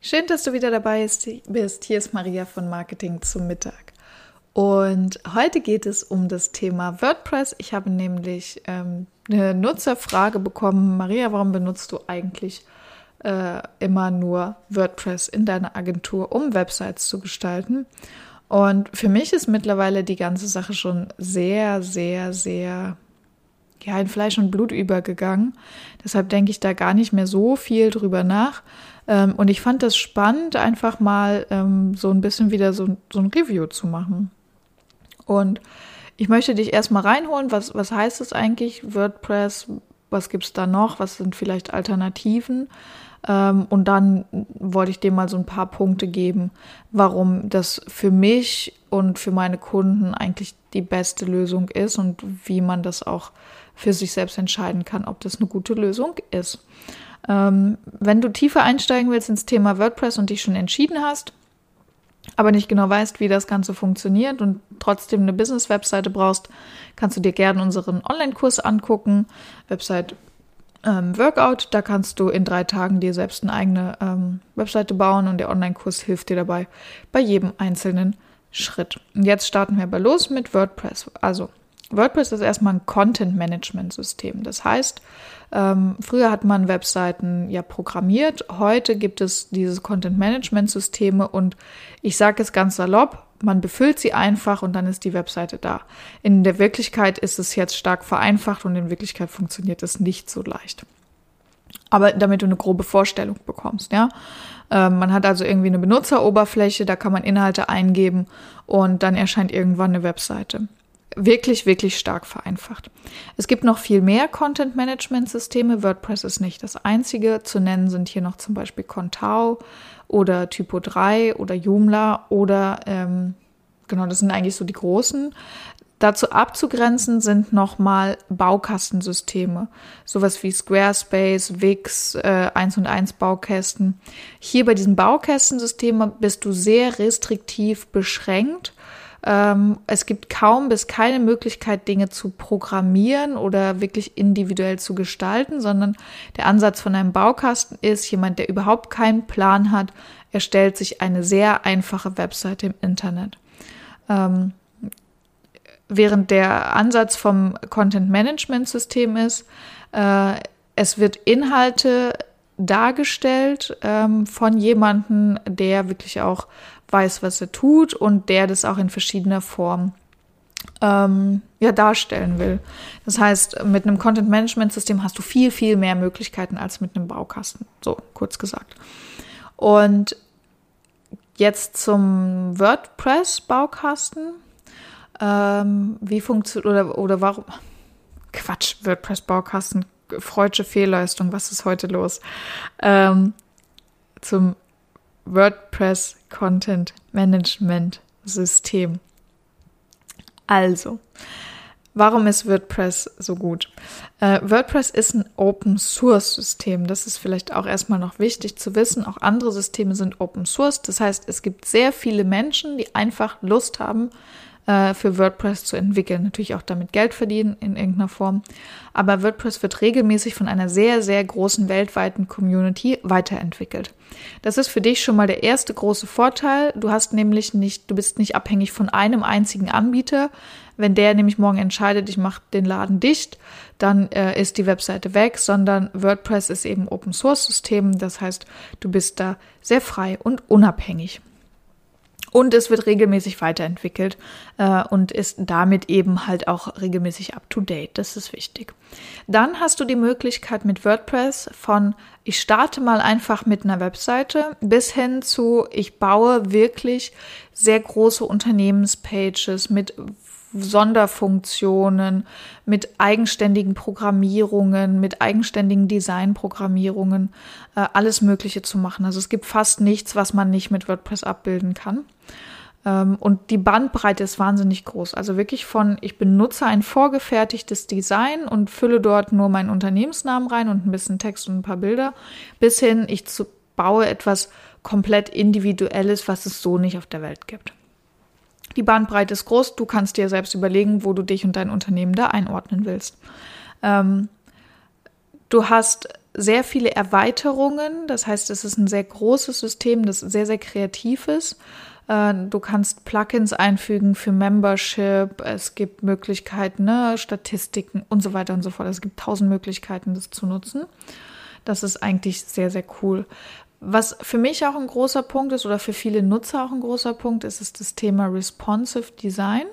Schön, dass du wieder dabei bist. Hier ist Maria von Marketing zum Mittag. Und heute geht es um das Thema WordPress. Ich habe nämlich ähm, eine Nutzerfrage bekommen. Maria, warum benutzt du eigentlich äh, immer nur WordPress in deiner Agentur, um Websites zu gestalten? Und für mich ist mittlerweile die ganze Sache schon sehr, sehr, sehr ja, in Fleisch und Blut übergegangen. Deshalb denke ich da gar nicht mehr so viel drüber nach. Ähm, und ich fand das spannend, einfach mal ähm, so ein bisschen wieder so, so ein Review zu machen. Und ich möchte dich erstmal reinholen, was, was heißt es eigentlich, WordPress, was gibt es da noch, was sind vielleicht Alternativen? Ähm, und dann wollte ich dir mal so ein paar Punkte geben, warum das für mich und für meine Kunden eigentlich die beste Lösung ist und wie man das auch für sich selbst entscheiden kann, ob das eine gute Lösung ist. Ähm, wenn du tiefer einsteigen willst ins Thema WordPress und dich schon entschieden hast, aber nicht genau weißt, wie das Ganze funktioniert und trotzdem eine Business-Webseite brauchst, kannst du dir gerne unseren Online-Kurs angucken. Website ähm, Workout, da kannst du in drei Tagen dir selbst eine eigene ähm, Webseite bauen und der Online-Kurs hilft dir dabei bei jedem einzelnen Schritt. Und jetzt starten wir aber los mit WordPress. Also WordPress ist erstmal ein Content-Management-System. Das heißt, ähm, früher hat man Webseiten ja programmiert, heute gibt es diese Content-Management-Systeme und ich sage es ganz salopp, man befüllt sie einfach und dann ist die Webseite da. In der Wirklichkeit ist es jetzt stark vereinfacht und in Wirklichkeit funktioniert es nicht so leicht. Aber damit du eine grobe Vorstellung bekommst, ja. Ähm, man hat also irgendwie eine Benutzeroberfläche, da kann man Inhalte eingeben und dann erscheint irgendwann eine Webseite wirklich, wirklich stark vereinfacht. Es gibt noch viel mehr Content-Management-Systeme. WordPress ist nicht das einzige. Zu nennen sind hier noch zum Beispiel Contao oder Typo3 oder Joomla oder, ähm, genau, das sind eigentlich so die großen. Dazu abzugrenzen sind nochmal Baukastensysteme, sowas wie Squarespace, Wix, äh, 1 und 1 Baukästen. Hier bei diesen Baukästensystemen bist du sehr restriktiv beschränkt ähm, es gibt kaum bis keine Möglichkeit, Dinge zu programmieren oder wirklich individuell zu gestalten, sondern der Ansatz von einem Baukasten ist, jemand, der überhaupt keinen Plan hat, erstellt sich eine sehr einfache Webseite im Internet. Ähm, während der Ansatz vom Content Management System ist, äh, es wird Inhalte dargestellt ähm, von jemandem, der wirklich auch weiß, was er tut und der das auch in verschiedener Form ähm, ja, darstellen will. Das heißt, mit einem Content-Management-System hast du viel, viel mehr Möglichkeiten als mit einem Baukasten. So, kurz gesagt. Und jetzt zum WordPress-Baukasten. Ähm, wie funktioniert oder, oder warum? Quatsch, WordPress-Baukasten, freudsche Fehlleistung, was ist heute los? Ähm, zum WordPress Content Management System. Also, warum ist WordPress so gut? Äh, WordPress ist ein Open Source System. Das ist vielleicht auch erstmal noch wichtig zu wissen. Auch andere Systeme sind Open Source. Das heißt, es gibt sehr viele Menschen, die einfach Lust haben, äh, für WordPress zu entwickeln. Natürlich auch damit Geld verdienen in irgendeiner Form. Aber WordPress wird regelmäßig von einer sehr, sehr großen weltweiten Community weiterentwickelt. Das ist für dich schon mal der erste große Vorteil. Du hast nämlich nicht, du bist nicht abhängig von einem einzigen Anbieter. Wenn der nämlich morgen entscheidet, ich mache den Laden dicht, dann äh, ist die Webseite weg, sondern WordPress ist eben Open Source System. Das heißt, du bist da sehr frei und unabhängig. Und es wird regelmäßig weiterentwickelt äh, und ist damit eben halt auch regelmäßig up-to-date. Das ist wichtig. Dann hast du die Möglichkeit mit WordPress von ich starte mal einfach mit einer Webseite bis hin zu ich baue wirklich sehr große Unternehmenspages mit Sonderfunktionen, mit eigenständigen Programmierungen, mit eigenständigen Designprogrammierungen, äh, alles Mögliche zu machen. Also es gibt fast nichts, was man nicht mit WordPress abbilden kann. Ähm, und die Bandbreite ist wahnsinnig groß. Also wirklich von, ich benutze ein vorgefertigtes Design und fülle dort nur meinen Unternehmensnamen rein und ein bisschen Text und ein paar Bilder, bis hin, ich zu, baue etwas komplett Individuelles, was es so nicht auf der Welt gibt. Die Bandbreite ist groß. Du kannst dir selbst überlegen, wo du dich und dein Unternehmen da einordnen willst. Ähm, du hast sehr viele Erweiterungen. Das heißt, es ist ein sehr großes System, das sehr, sehr kreativ ist. Äh, du kannst Plugins einfügen für Membership. Es gibt Möglichkeiten, ne, Statistiken und so weiter und so fort. Es gibt tausend Möglichkeiten, das zu nutzen. Das ist eigentlich sehr, sehr cool. Was für mich auch ein großer Punkt ist oder für viele Nutzer auch ein großer Punkt ist, ist das Thema Responsive Design.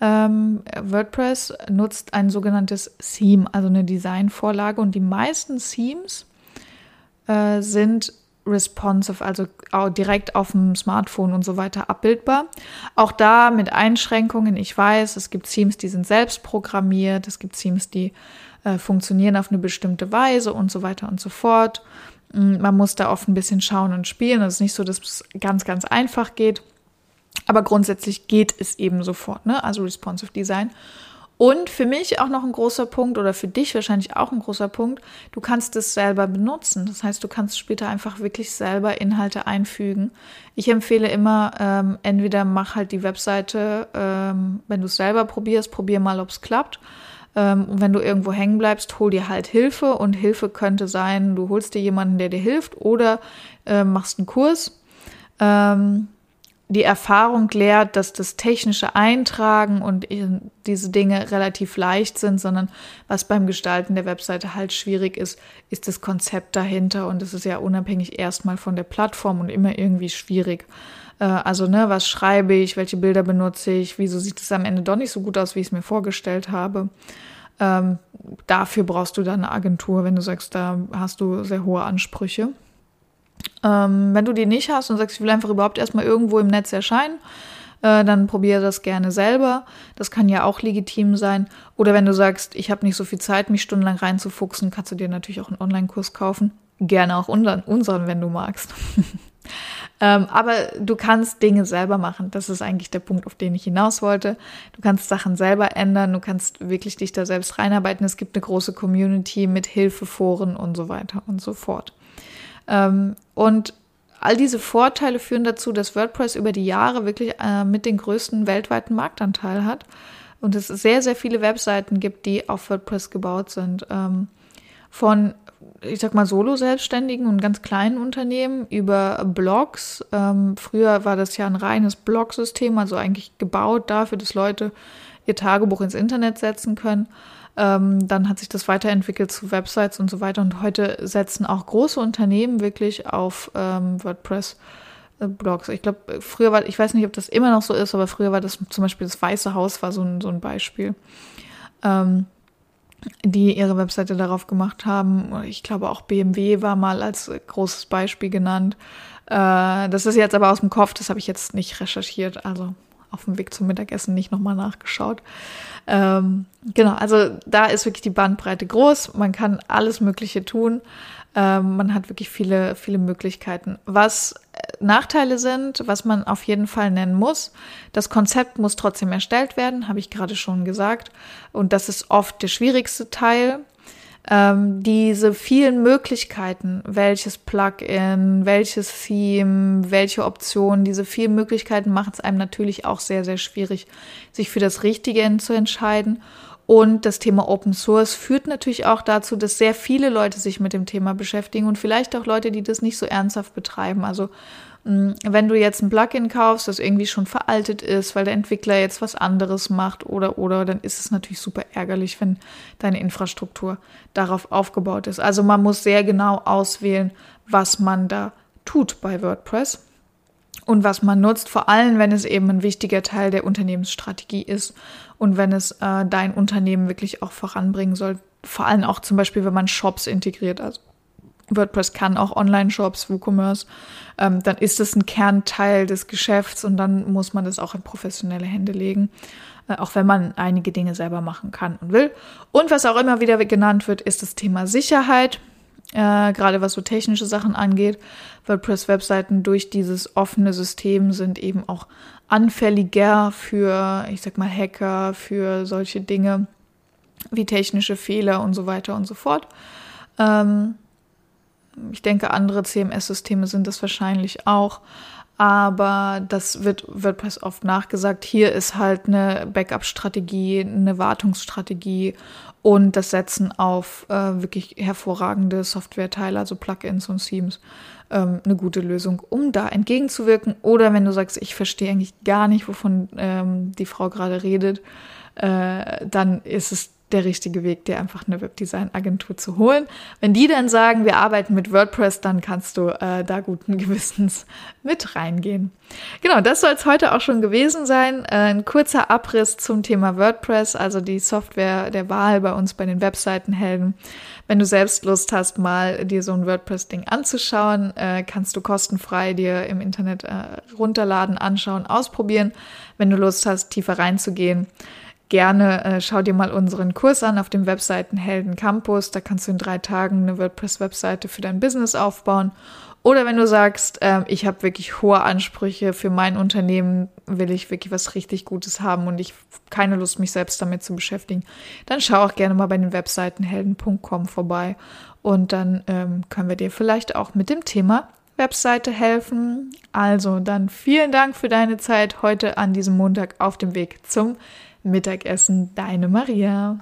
Ähm, WordPress nutzt ein sogenanntes Theme, also eine Designvorlage und die meisten Themes äh, sind responsive, also direkt auf dem Smartphone und so weiter abbildbar. Auch da mit Einschränkungen. Ich weiß, es gibt Themes, die sind selbst programmiert, es gibt Themes, die äh, funktionieren auf eine bestimmte Weise und so weiter und so fort. Mm, man muss da oft ein bisschen schauen und spielen. Es ist nicht so, dass es ganz, ganz einfach geht. Aber grundsätzlich geht es eben sofort, ne? Also responsive Design. Und für mich auch noch ein großer Punkt oder für dich wahrscheinlich auch ein großer Punkt, du kannst es selber benutzen. Das heißt, du kannst später einfach wirklich selber Inhalte einfügen. Ich empfehle immer, ähm, entweder mach halt die Webseite, ähm, wenn du es selber probierst, probier mal, ob es klappt. Ähm, und wenn du irgendwo hängen bleibst, hol dir halt Hilfe. Und Hilfe könnte sein, du holst dir jemanden, der dir hilft oder äh, machst einen Kurs. Ähm, die Erfahrung lehrt, dass das technische Eintragen und diese Dinge relativ leicht sind, sondern was beim Gestalten der Webseite halt schwierig ist, ist das Konzept dahinter und es ist ja unabhängig erstmal von der Plattform und immer irgendwie schwierig. Äh, also, ne, was schreibe ich, welche Bilder benutze ich, wieso sieht es am Ende doch nicht so gut aus, wie ich es mir vorgestellt habe. Ähm, dafür brauchst du dann eine Agentur, wenn du sagst, da hast du sehr hohe Ansprüche. Ähm, wenn du die nicht hast und sagst, ich will einfach überhaupt erstmal irgendwo im Netz erscheinen, äh, dann probiere das gerne selber. Das kann ja auch legitim sein. Oder wenn du sagst, ich habe nicht so viel Zeit, mich stundenlang reinzufuchsen, kannst du dir natürlich auch einen Online-Kurs kaufen. Gerne auch unseren, unseren wenn du magst. ähm, aber du kannst Dinge selber machen. Das ist eigentlich der Punkt, auf den ich hinaus wollte. Du kannst Sachen selber ändern. Du kannst wirklich dich da selbst reinarbeiten. Es gibt eine große Community mit Hilfeforen und so weiter und so fort. Ähm, und all diese Vorteile führen dazu, dass WordPress über die Jahre wirklich äh, mit den größten weltweiten Marktanteil hat und es sehr, sehr viele Webseiten gibt, die auf WordPress gebaut sind. Ähm, von, ich sag mal, Solo-Selbstständigen und ganz kleinen Unternehmen über Blogs. Ähm, früher war das ja ein reines Blog-System, also eigentlich gebaut dafür, dass Leute ihr Tagebuch ins Internet setzen können. Ähm, dann hat sich das weiterentwickelt zu Websites und so weiter. Und heute setzen auch große Unternehmen wirklich auf ähm, WordPress. Äh, Blogs. Ich glaube, früher war, ich weiß nicht, ob das immer noch so ist, aber früher war das zum Beispiel das Weiße Haus war so ein, so ein Beispiel, ähm, die ihre Webseite darauf gemacht haben. Ich glaube auch BMW war mal als großes Beispiel genannt. Äh, das ist jetzt aber aus dem Kopf, das habe ich jetzt nicht recherchiert, also auf dem Weg zum Mittagessen nicht nochmal nachgeschaut. Ähm, genau, also da ist wirklich die Bandbreite groß. Man kann alles Mögliche tun. Ähm, man hat wirklich viele, viele Möglichkeiten. Was äh, Nachteile sind, was man auf jeden Fall nennen muss, das Konzept muss trotzdem erstellt werden, habe ich gerade schon gesagt. Und das ist oft der schwierigste Teil ähm, diese vielen Möglichkeiten, welches Plugin, welches Theme, welche Optionen, diese vielen Möglichkeiten machen es einem natürlich auch sehr, sehr schwierig, sich für das Richtige zu entscheiden. Und das Thema Open Source führt natürlich auch dazu, dass sehr viele Leute sich mit dem Thema beschäftigen und vielleicht auch Leute, die das nicht so ernsthaft betreiben. Also mm, wenn du jetzt ein Plugin kaufst, das irgendwie schon veraltet ist, weil der Entwickler jetzt was anderes macht oder oder, dann ist es natürlich super ärgerlich, wenn deine Infrastruktur darauf aufgebaut ist. Also man muss sehr genau auswählen, was man da tut bei WordPress und was man nutzt, vor allem wenn es eben ein wichtiger Teil der Unternehmensstrategie ist und wenn es äh, dein Unternehmen wirklich auch voranbringen soll. Vor allem auch zum Beispiel, wenn man Shops integriert. Also WordPress kann auch Online-Shops, WooCommerce, ähm, dann ist es ein Kernteil des Geschäfts und dann muss man das auch in professionelle Hände legen. äh, auch wenn man einige Dinge selber machen kann und will. Und was auch immer wieder genannt wird, ist das Thema Sicherheit. Äh, gerade was so technische Sachen angeht. WordPress-Webseiten durch dieses offene System sind eben auch anfälliger für, ich sag mal, Hacker, für solche Dinge wie technische Fehler und so weiter und so fort. Ähm, ich denke, andere CMS-Systeme sind das wahrscheinlich auch. Aber das wird WordPress oft nachgesagt. Hier ist halt eine Backup-Strategie, eine Wartungsstrategie und das Setzen auf äh, wirklich hervorragende Software-Teile, also Plugins und Themes, ähm, eine gute Lösung, um da entgegenzuwirken. Oder wenn du sagst, ich verstehe eigentlich gar nicht, wovon ähm, die Frau gerade redet, äh, dann ist es der richtige Weg, dir einfach eine Webdesign-Agentur zu holen. Wenn die dann sagen, wir arbeiten mit WordPress, dann kannst du äh, da guten Gewissens mit reingehen. Genau, das soll es heute auch schon gewesen sein. Äh, ein kurzer Abriss zum Thema WordPress, also die Software der Wahl bei uns bei den Webseitenhelden. Wenn du selbst Lust hast, mal dir so ein WordPress-Ding anzuschauen, äh, kannst du kostenfrei dir im Internet äh, runterladen, anschauen, ausprobieren. Wenn du Lust hast, tiefer reinzugehen, gerne äh, schau dir mal unseren Kurs an auf dem Webseiten Helden Campus. Da kannst du in drei Tagen eine WordPress-Webseite für dein Business aufbauen. Oder wenn du sagst, äh, ich habe wirklich hohe Ansprüche für mein Unternehmen, will ich wirklich was richtig Gutes haben und ich keine Lust, mich selbst damit zu beschäftigen, dann schau auch gerne mal bei den Webseiten helden.com vorbei. Und dann ähm, können wir dir vielleicht auch mit dem Thema Webseite helfen. Also dann vielen Dank für deine Zeit heute an diesem Montag auf dem Weg zum Mittagessen, deine Maria.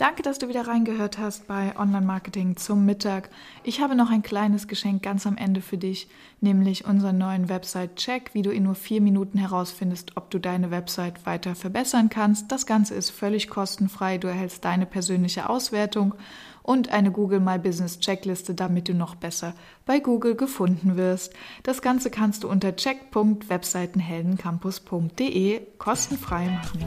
Danke, dass du wieder reingehört hast bei Online Marketing zum Mittag. Ich habe noch ein kleines Geschenk ganz am Ende für dich, nämlich unseren neuen Website-Check, wie du in nur vier Minuten herausfindest, ob du deine Website weiter verbessern kannst. Das Ganze ist völlig kostenfrei. Du erhältst deine persönliche Auswertung und eine Google My Business Checkliste, damit du noch besser bei Google gefunden wirst. Das Ganze kannst du unter check.webseitenheldencampus.de kostenfrei machen.